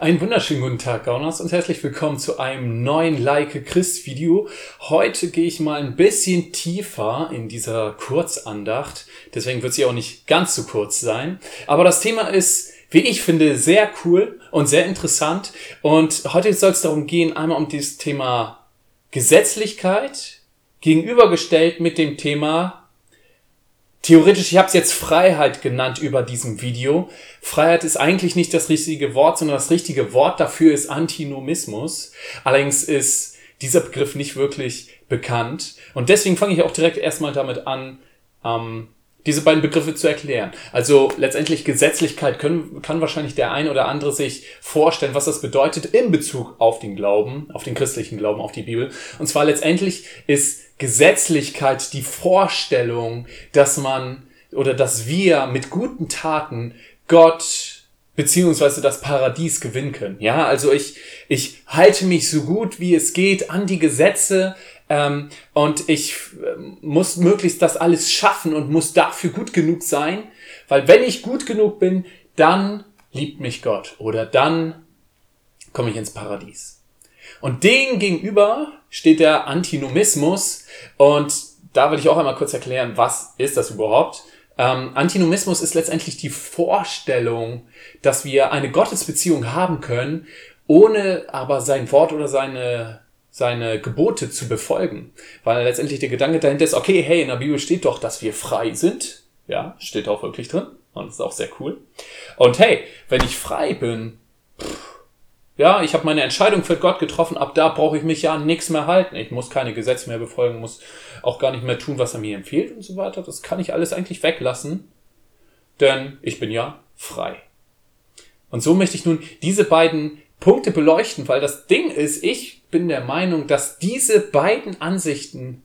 Einen wunderschönen guten Tag, Gauners, und herzlich willkommen zu einem neuen Like Christ Video. Heute gehe ich mal ein bisschen tiefer in dieser Kurzandacht. Deswegen wird sie auch nicht ganz so kurz sein. Aber das Thema ist, wie ich finde, sehr cool und sehr interessant. Und heute soll es darum gehen, einmal um dieses Thema Gesetzlichkeit gegenübergestellt mit dem Thema Theoretisch, ich habe es jetzt Freiheit genannt über diesem Video. Freiheit ist eigentlich nicht das richtige Wort, sondern das richtige Wort dafür ist Antinomismus. Allerdings ist dieser Begriff nicht wirklich bekannt. Und deswegen fange ich auch direkt erstmal damit an, ähm, diese beiden Begriffe zu erklären. Also letztendlich Gesetzlichkeit können, kann wahrscheinlich der ein oder andere sich vorstellen, was das bedeutet in Bezug auf den Glauben, auf den christlichen Glauben, auf die Bibel. Und zwar letztendlich ist Gesetzlichkeit die Vorstellung, dass man oder dass wir mit guten Taten Gott beziehungsweise das Paradies gewinnen können. Ja, also ich, ich halte mich so gut wie es geht an die Gesetze ähm, und ich äh, muss möglichst das alles schaffen und muss dafür gut genug sein, weil wenn ich gut genug bin, dann liebt mich Gott oder dann komme ich ins Paradies. Und dem gegenüber steht der Antinomismus. Und da will ich auch einmal kurz erklären, was ist das überhaupt? Ähm, Antinomismus ist letztendlich die Vorstellung, dass wir eine Gottesbeziehung haben können, ohne aber sein Wort oder seine seine Gebote zu befolgen. Weil letztendlich der Gedanke dahinter ist, okay, hey, in der Bibel steht doch, dass wir frei sind. Ja, steht auch wirklich drin. Und ist auch sehr cool. Und hey, wenn ich frei bin, pff, ja, ich habe meine Entscheidung für Gott getroffen, ab da brauche ich mich ja an nichts mehr halten. Ich muss keine Gesetze mehr befolgen, muss auch gar nicht mehr tun, was er mir empfiehlt und so weiter. Das kann ich alles eigentlich weglassen, denn ich bin ja frei. Und so möchte ich nun diese beiden Punkte beleuchten, weil das Ding ist, ich bin der Meinung, dass diese beiden Ansichten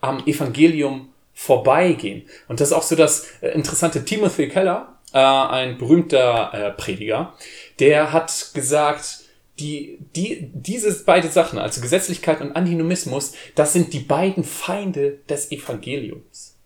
am Evangelium vorbeigehen. Und das ist auch so das äh, interessante Timothy Keller, äh, ein berühmter äh, Prediger, der hat gesagt, die, die, diese beide Sachen, also Gesetzlichkeit und Antinomismus, das sind die beiden Feinde des Evangeliums.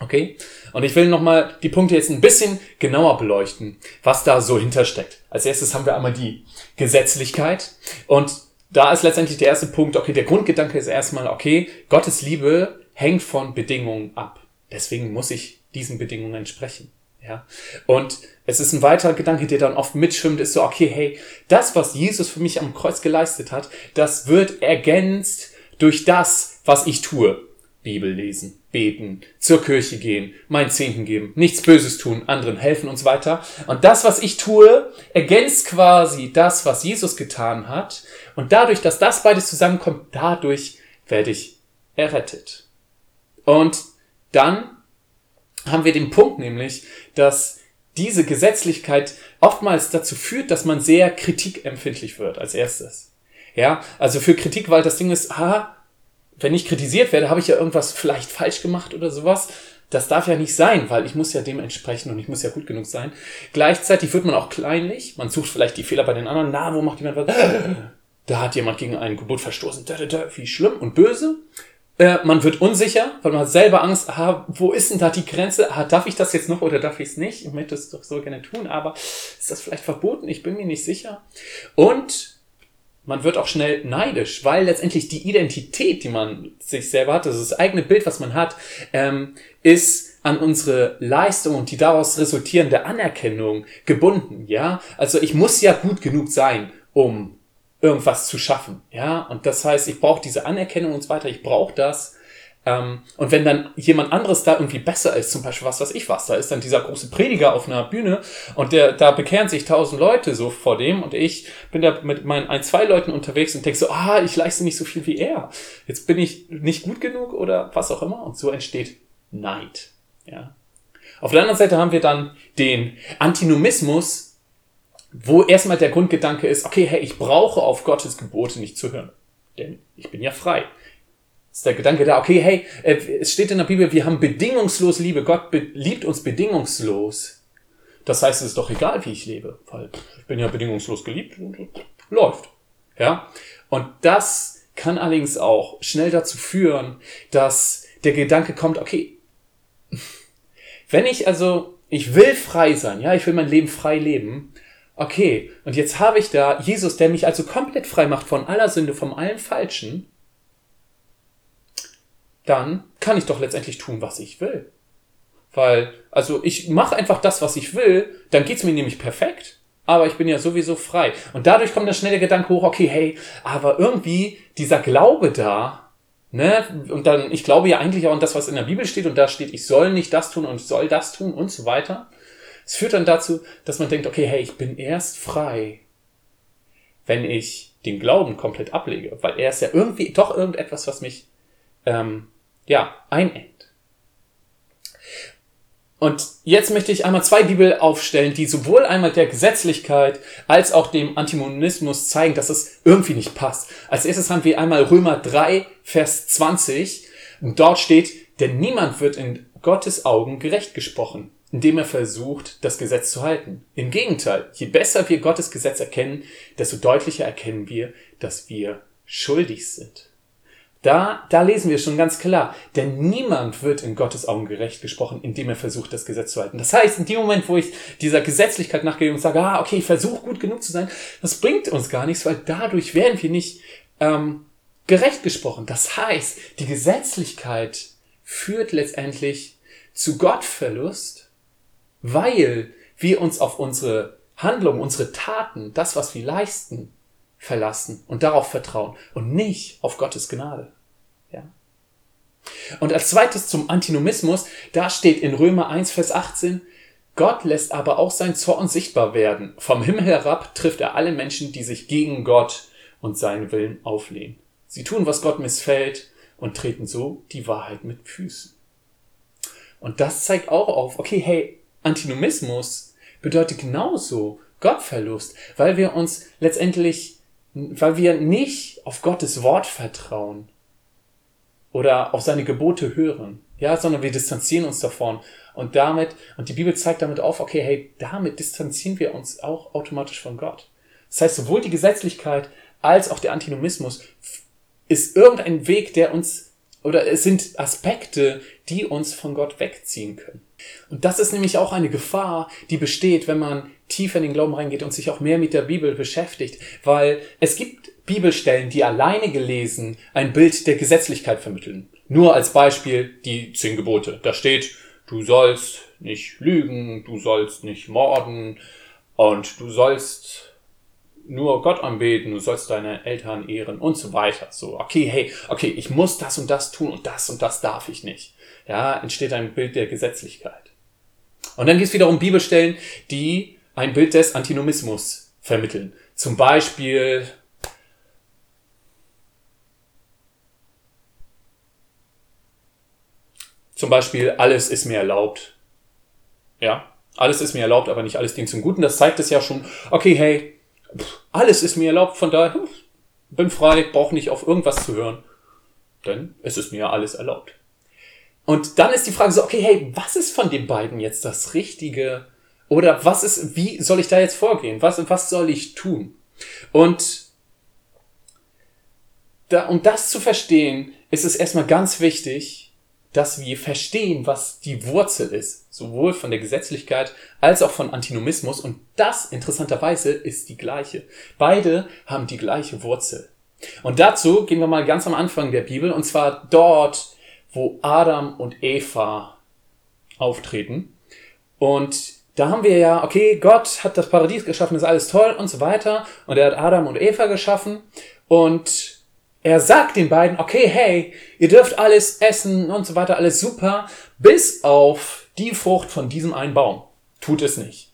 Okay? Und ich will nochmal die Punkte jetzt ein bisschen genauer beleuchten, was da so hintersteckt. Als erstes haben wir einmal die Gesetzlichkeit. Und da ist letztendlich der erste Punkt, okay, der Grundgedanke ist erstmal, okay, Gottes Liebe hängt von Bedingungen ab. Deswegen muss ich diesen Bedingungen entsprechen. Ja. Und es ist ein weiterer Gedanke, der dann oft mitschwimmt, ist so, okay, hey, das, was Jesus für mich am Kreuz geleistet hat, das wird ergänzt durch das, was ich tue. Bibel lesen, beten, zur Kirche gehen, mein Zehnten geben, nichts Böses tun, anderen helfen und so weiter. Und das, was ich tue, ergänzt quasi das, was Jesus getan hat. Und dadurch, dass das beides zusammenkommt, dadurch werde ich errettet. Und dann haben wir den Punkt nämlich, dass diese Gesetzlichkeit oftmals dazu führt, dass man sehr kritikempfindlich wird als erstes. Ja, also für Kritik, weil das Ding ist, ah, wenn ich kritisiert werde, habe ich ja irgendwas vielleicht falsch gemacht oder sowas. Das darf ja nicht sein, weil ich muss ja dementsprechend und ich muss ja gut genug sein. Gleichzeitig wird man auch kleinlich. Man sucht vielleicht die Fehler bei den anderen. Na, wo macht jemand was? Da hat jemand gegen ein Gebot verstoßen. Wie schlimm und böse. Äh, man wird unsicher, weil man hat selber Angst, aha, wo ist denn da die Grenze? Aha, darf ich das jetzt noch oder darf ich es nicht? Ich möchte es doch so gerne tun, aber ist das vielleicht verboten? Ich bin mir nicht sicher. Und man wird auch schnell neidisch, weil letztendlich die Identität, die man sich selber hat, also das eigene Bild, was man hat, ähm, ist an unsere Leistung und die daraus resultierende Anerkennung gebunden, ja? Also ich muss ja gut genug sein, um irgendwas zu schaffen. Ja, und das heißt, ich brauche diese Anerkennung und so weiter, ich brauche das. Ähm, und wenn dann jemand anderes da irgendwie besser ist, zum Beispiel was was ich was, da ist dann dieser große Prediger auf einer Bühne und der, da bekehren sich tausend Leute so vor dem und ich bin da mit meinen ein, zwei Leuten unterwegs und denke so, ah, ich leiste nicht so viel wie er. Jetzt bin ich nicht gut genug oder was auch immer und so entsteht Neid. Ja. Auf der anderen Seite haben wir dann den Antinomismus, wo erstmal der Grundgedanke ist, okay, hey, ich brauche auf Gottes Gebote nicht zu hören, denn ich bin ja frei. Ist der Gedanke da, okay, hey, äh, es steht in der Bibel, wir haben bedingungslos Liebe, Gott liebt uns bedingungslos. Das heißt, es ist doch egal, wie ich lebe, weil ich bin ja bedingungslos geliebt und läuft. Ja? Und das kann allerdings auch schnell dazu führen, dass der Gedanke kommt, okay, wenn ich also, ich will frei sein, ja, ich will mein Leben frei leben, okay, und jetzt habe ich da Jesus, der mich also komplett frei macht von aller Sünde, von allen Falschen, dann kann ich doch letztendlich tun, was ich will. Weil, also ich mache einfach das, was ich will, dann geht's mir nämlich perfekt, aber ich bin ja sowieso frei. Und dadurch kommt der schnelle Gedanke hoch, okay, hey, aber irgendwie dieser Glaube da, ne, und dann, ich glaube ja eigentlich auch an das, was in der Bibel steht, und da steht, ich soll nicht das tun und soll das tun und so weiter. Es führt dann dazu, dass man denkt, okay, hey, ich bin erst frei, wenn ich den Glauben komplett ablege, weil er ist ja irgendwie doch irgendetwas, was mich ähm, ja einengt. Und jetzt möchte ich einmal zwei Bibel aufstellen, die sowohl einmal der Gesetzlichkeit als auch dem Antimonismus zeigen, dass es irgendwie nicht passt. Als erstes haben wir einmal Römer 3, Vers 20. Und dort steht, denn niemand wird in Gottes Augen gerecht gesprochen indem er versucht, das Gesetz zu halten. Im Gegenteil, je besser wir Gottes Gesetz erkennen, desto deutlicher erkennen wir, dass wir schuldig sind. Da, da lesen wir schon ganz klar, denn niemand wird in Gottes Augen gerecht gesprochen, indem er versucht, das Gesetz zu halten. Das heißt, in dem Moment, wo ich dieser Gesetzlichkeit nachgehe und sage, ah, okay, ich versuche gut genug zu sein, das bringt uns gar nichts, weil dadurch werden wir nicht ähm, gerecht gesprochen. Das heißt, die Gesetzlichkeit führt letztendlich zu Gottverlust weil wir uns auf unsere Handlungen, unsere Taten, das, was wir leisten, verlassen und darauf vertrauen und nicht auf Gottes Gnade. Ja? Und als zweites zum Antinomismus, da steht in Römer 1, Vers 18, Gott lässt aber auch sein Zorn sichtbar werden. Vom Himmel herab trifft er alle Menschen, die sich gegen Gott und seinen Willen auflehnen. Sie tun, was Gott missfällt und treten so die Wahrheit mit Füßen. Und das zeigt auch auf, okay, hey, Antinomismus bedeutet genauso Gottverlust, weil wir uns letztendlich, weil wir nicht auf Gottes Wort vertrauen oder auf seine Gebote hören, ja, sondern wir distanzieren uns davon und damit, und die Bibel zeigt damit auf, okay, hey, damit distanzieren wir uns auch automatisch von Gott. Das heißt, sowohl die Gesetzlichkeit als auch der Antinomismus ist irgendein Weg, der uns, oder es sind Aspekte, die uns von Gott wegziehen können. Und das ist nämlich auch eine Gefahr, die besteht, wenn man tiefer in den Glauben reingeht und sich auch mehr mit der Bibel beschäftigt, weil es gibt Bibelstellen, die alleine gelesen ein Bild der Gesetzlichkeit vermitteln. Nur als Beispiel die zehn Gebote. Da steht, du sollst nicht lügen, du sollst nicht morden und du sollst nur Gott anbeten, du sollst deine Eltern ehren und so weiter. So, okay, hey, okay, ich muss das und das tun und das und das darf ich nicht ja, entsteht ein Bild der Gesetzlichkeit. Und dann gibt es wiederum Bibelstellen, die ein Bild des Antinomismus vermitteln. Zum Beispiel Zum Beispiel, alles ist mir erlaubt. Ja, alles ist mir erlaubt, aber nicht alles dient zum Guten. Das zeigt es ja schon. Okay, hey, alles ist mir erlaubt, von daher bin frei, brauche nicht auf irgendwas zu hören. Denn es ist mir alles erlaubt. Und dann ist die Frage so, okay, hey, was ist von den beiden jetzt das Richtige? Oder was ist, wie soll ich da jetzt vorgehen? Was, was soll ich tun? Und da, um das zu verstehen, ist es erstmal ganz wichtig, dass wir verstehen, was die Wurzel ist, sowohl von der Gesetzlichkeit als auch von Antinomismus. Und das interessanterweise ist die gleiche. Beide haben die gleiche Wurzel. Und dazu gehen wir mal ganz am Anfang der Bibel, und zwar dort wo Adam und Eva auftreten. Und da haben wir ja, okay, Gott hat das Paradies geschaffen, ist alles toll und so weiter. Und er hat Adam und Eva geschaffen. Und er sagt den beiden, okay, hey, ihr dürft alles essen und so weiter, alles super, bis auf die Frucht von diesem einen Baum. Tut es nicht.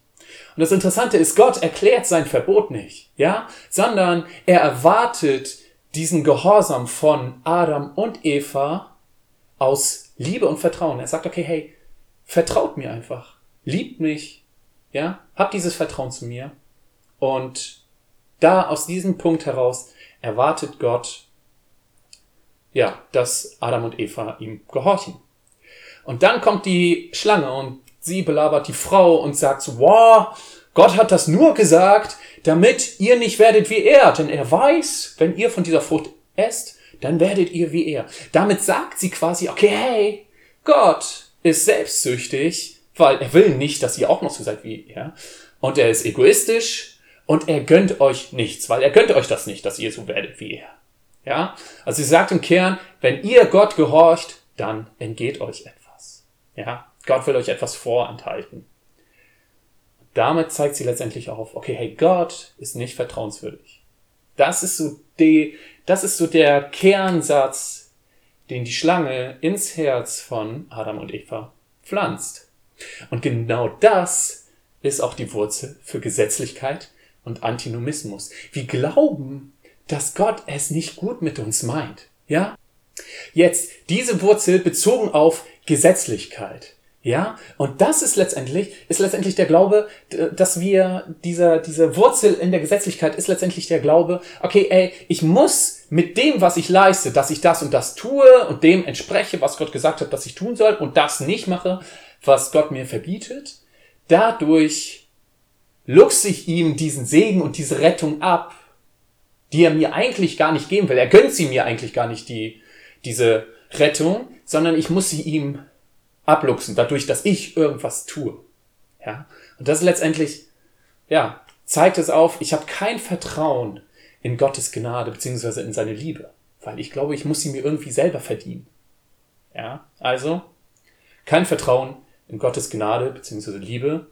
Und das Interessante ist, Gott erklärt sein Verbot nicht, ja, sondern er erwartet diesen Gehorsam von Adam und Eva aus Liebe und Vertrauen. Er sagt, okay, hey, vertraut mir einfach. Liebt mich. Ja, habt dieses Vertrauen zu mir. Und da aus diesem Punkt heraus erwartet Gott, ja, dass Adam und Eva ihm gehorchen. Und dann kommt die Schlange und sie belabert die Frau und sagt so, wow, Gott hat das nur gesagt, damit ihr nicht werdet wie er, denn er weiß, wenn ihr von dieser Frucht esst, dann werdet ihr wie er. Damit sagt sie quasi, okay, hey, Gott ist selbstsüchtig, weil er will nicht, dass ihr auch noch so seid wie er. Und er ist egoistisch und er gönnt euch nichts, weil er gönnt euch das nicht, dass ihr so werdet wie er. Ja? Also sie sagt im Kern, wenn ihr Gott gehorcht, dann entgeht euch etwas. Ja? Gott will euch etwas vorenthalten. Damit zeigt sie letztendlich auf, okay, hey, Gott ist nicht vertrauenswürdig. Das ist so die, das ist so der Kernsatz, den die Schlange ins Herz von Adam und Eva pflanzt. Und genau das ist auch die Wurzel für Gesetzlichkeit und Antinomismus. Wir glauben, dass Gott es nicht gut mit uns meint. Ja? Jetzt diese Wurzel bezogen auf Gesetzlichkeit. Ja, und das ist letztendlich, ist letztendlich der Glaube, dass wir, dieser, diese Wurzel in der Gesetzlichkeit ist letztendlich der Glaube, okay, ey, ich muss mit dem, was ich leiste, dass ich das und das tue und dem entspreche, was Gott gesagt hat, dass ich tun soll und das nicht mache, was Gott mir verbietet, dadurch luchse ich ihm diesen Segen und diese Rettung ab, die er mir eigentlich gar nicht geben will. Er gönnt sie mir eigentlich gar nicht, die, diese Rettung, sondern ich muss sie ihm abluchsen, dadurch, dass ich irgendwas tue. Ja, und das letztendlich, ja, zeigt es auf, ich habe kein Vertrauen in Gottes Gnade beziehungsweise in seine Liebe, weil ich glaube, ich muss sie mir irgendwie selber verdienen. Ja, also kein Vertrauen in Gottes Gnade beziehungsweise Liebe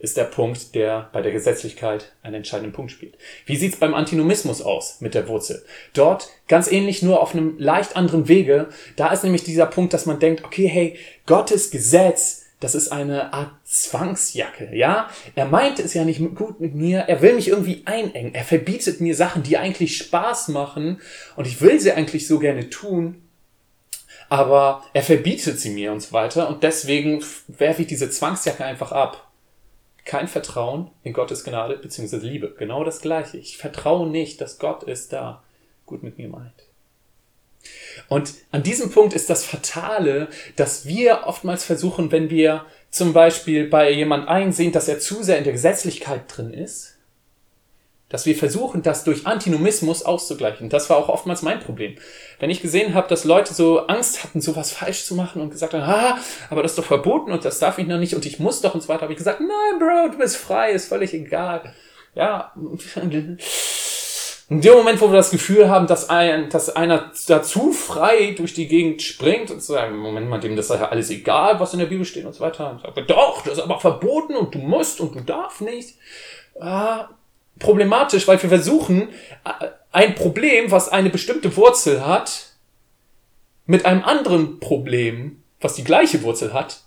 ist der Punkt, der bei der Gesetzlichkeit einen entscheidenden Punkt spielt. Wie sieht's beim Antinomismus aus mit der Wurzel? Dort ganz ähnlich, nur auf einem leicht anderen Wege. Da ist nämlich dieser Punkt, dass man denkt, okay, hey, Gottes Gesetz, das ist eine Art Zwangsjacke, ja? Er meint es ja nicht gut mit mir, er will mich irgendwie einengen, er verbietet mir Sachen, die eigentlich Spaß machen und ich will sie eigentlich so gerne tun, aber er verbietet sie mir und so weiter und deswegen werfe ich diese Zwangsjacke einfach ab kein Vertrauen in Gottes Gnade bzw. Liebe. Genau das Gleiche. Ich vertraue nicht, dass Gott es da gut mit mir meint. Und an diesem Punkt ist das Fatale, dass wir oftmals versuchen, wenn wir zum Beispiel bei jemand einsehen, dass er zu sehr in der Gesetzlichkeit drin ist, dass wir versuchen, das durch Antinomismus auszugleichen. Das war auch oftmals mein Problem. Wenn ich gesehen habe, dass Leute so Angst hatten, sowas falsch zu machen und gesagt haben, ah, aber das ist doch verboten und das darf ich noch nicht und ich muss doch und so weiter, habe ich gesagt, nein, Bro, du bist frei, ist völlig egal. Ja, in dem Moment, wo wir das Gefühl haben, dass, ein, dass einer dazu frei durch die Gegend springt und sagen, Moment mal, dem das ist ja alles egal, was in der Bibel steht und so weiter. Und sagt, doch, das ist aber verboten und du musst und du darfst nicht. Ah, problematisch, weil wir versuchen, äh, ein Problem, was eine bestimmte Wurzel hat, mit einem anderen Problem, was die gleiche Wurzel hat,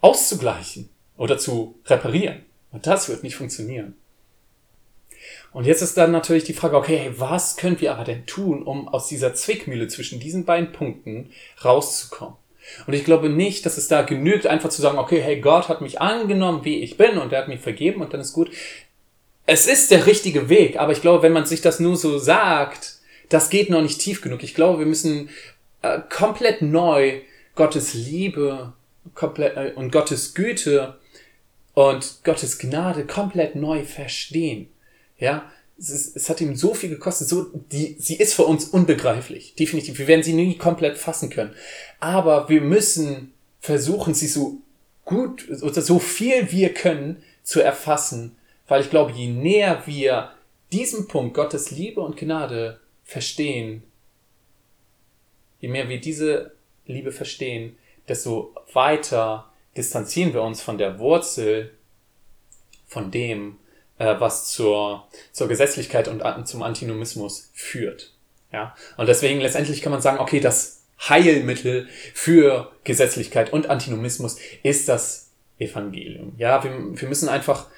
auszugleichen oder zu reparieren. Und das wird nicht funktionieren. Und jetzt ist dann natürlich die Frage, okay, was können wir aber denn tun, um aus dieser Zwickmühle zwischen diesen beiden Punkten rauszukommen? Und ich glaube nicht, dass es da genügt, einfach zu sagen, okay, hey, Gott hat mich angenommen, wie ich bin, und er hat mich vergeben, und dann ist gut es ist der richtige Weg, aber ich glaube, wenn man sich das nur so sagt, das geht noch nicht tief genug. Ich glaube, wir müssen äh, komplett neu Gottes Liebe komplett, äh, und Gottes Güte und Gottes Gnade komplett neu verstehen. Ja, es, ist, es hat ihm so viel gekostet, so, die, sie ist für uns unbegreiflich. Definitiv. Wir werden sie nie komplett fassen können. Aber wir müssen versuchen, sie so gut oder so viel wir können zu erfassen weil ich glaube, je näher wir diesen Punkt Gottes Liebe und Gnade verstehen, je mehr wir diese Liebe verstehen, desto weiter distanzieren wir uns von der Wurzel, von dem, äh, was zur, zur Gesetzlichkeit und zum Antinomismus führt. Ja? Und deswegen letztendlich kann man sagen, okay, das Heilmittel für Gesetzlichkeit und Antinomismus ist das Evangelium. Ja, wir, wir müssen einfach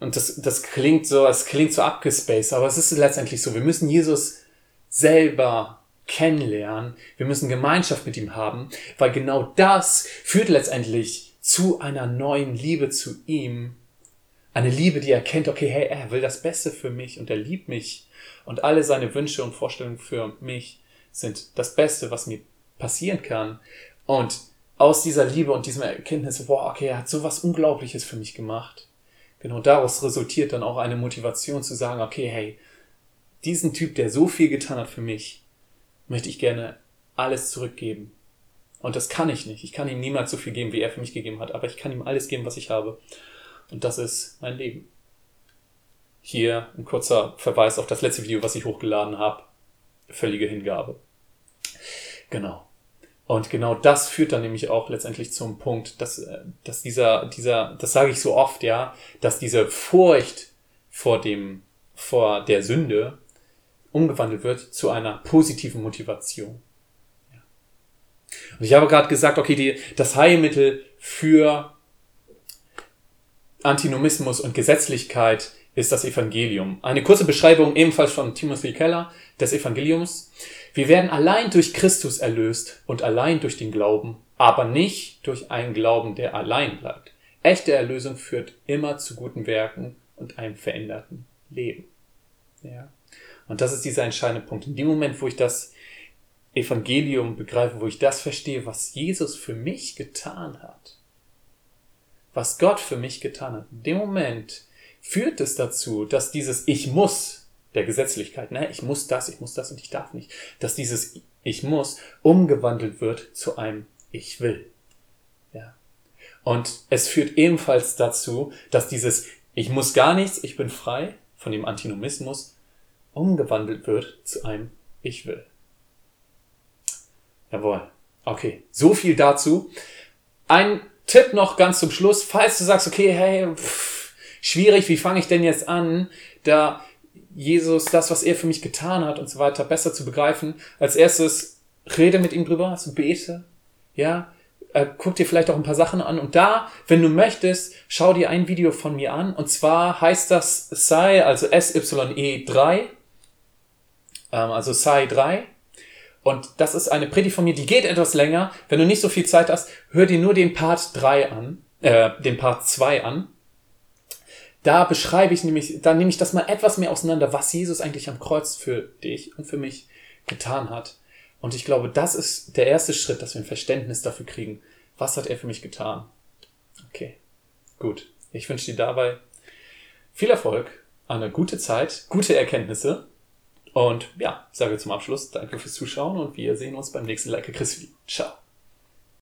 und das, das klingt so, es klingt so abgespaced, aber es ist letztendlich so. Wir müssen Jesus selber kennenlernen. Wir müssen Gemeinschaft mit ihm haben, weil genau das führt letztendlich zu einer neuen Liebe zu ihm. Eine Liebe, die erkennt, okay, hey, er will das Beste für mich und er liebt mich und alle seine Wünsche und Vorstellungen für mich sind das Beste, was mir passieren kann. Und aus dieser Liebe und diesem Erkenntnis, boah, okay, er hat so was Unglaubliches für mich gemacht genau daraus resultiert dann auch eine Motivation zu sagen, okay, hey, diesen Typ, der so viel getan hat für mich, möchte ich gerne alles zurückgeben. Und das kann ich nicht. Ich kann ihm niemals so viel geben, wie er für mich gegeben hat, aber ich kann ihm alles geben, was ich habe. Und das ist mein Leben. hier ein kurzer Verweis auf das letzte Video, was ich hochgeladen habe. Völlige Hingabe. Genau. Und genau das führt dann nämlich auch letztendlich zum Punkt, dass, äh, dass dieser, dieser, das sage ich so oft, ja, dass diese Furcht vor dem, vor der Sünde umgewandelt wird zu einer positiven Motivation. Ja. Und ich habe gerade gesagt, okay, die, das Heilmittel für Antinomismus und Gesetzlichkeit ist das Evangelium. Eine kurze Beschreibung ebenfalls von Timothy Keller des Evangeliums. Wir werden allein durch Christus erlöst und allein durch den Glauben, aber nicht durch einen Glauben, der allein bleibt. Echte Erlösung führt immer zu guten Werken und einem veränderten Leben. Ja. Und das ist dieser entscheidende Punkt. In dem Moment, wo ich das Evangelium begreife, wo ich das verstehe, was Jesus für mich getan hat, was Gott für mich getan hat, in dem Moment führt es dazu, dass dieses Ich muss der Gesetzlichkeit, ne? ich muss das, ich muss das und ich darf nicht, dass dieses Ich muss umgewandelt wird zu einem Ich will. Ja. Und es führt ebenfalls dazu, dass dieses Ich muss gar nichts, ich bin frei von dem Antinomismus umgewandelt wird zu einem Ich will. Jawohl. Okay, so viel dazu. Ein Tipp noch ganz zum Schluss, falls du sagst, okay, hey, pff, schwierig, wie fange ich denn jetzt an, da Jesus, das, was er für mich getan hat und so weiter, besser zu begreifen. Als erstes rede mit ihm drüber, also bete, ja, äh, guck dir vielleicht auch ein paar Sachen an und da, wenn du möchtest, schau dir ein Video von mir an und zwar heißt das Sai, also SYE3, ähm, also Sai 3 und das ist eine Predigt von mir, die geht etwas länger. Wenn du nicht so viel Zeit hast, hör dir nur den Part 3 an, äh, den Part 2 an da beschreibe ich nämlich, da nehme ich das mal etwas mehr auseinander, was Jesus eigentlich am Kreuz für dich und für mich getan hat. Und ich glaube, das ist der erste Schritt, dass wir ein Verständnis dafür kriegen. Was hat er für mich getan? Okay, gut. Ich wünsche dir dabei viel Erfolg, eine gute Zeit, gute Erkenntnisse. Und ja, sage zum Abschluss Danke fürs Zuschauen und wir sehen uns beim nächsten Like Chris Video. Ciao.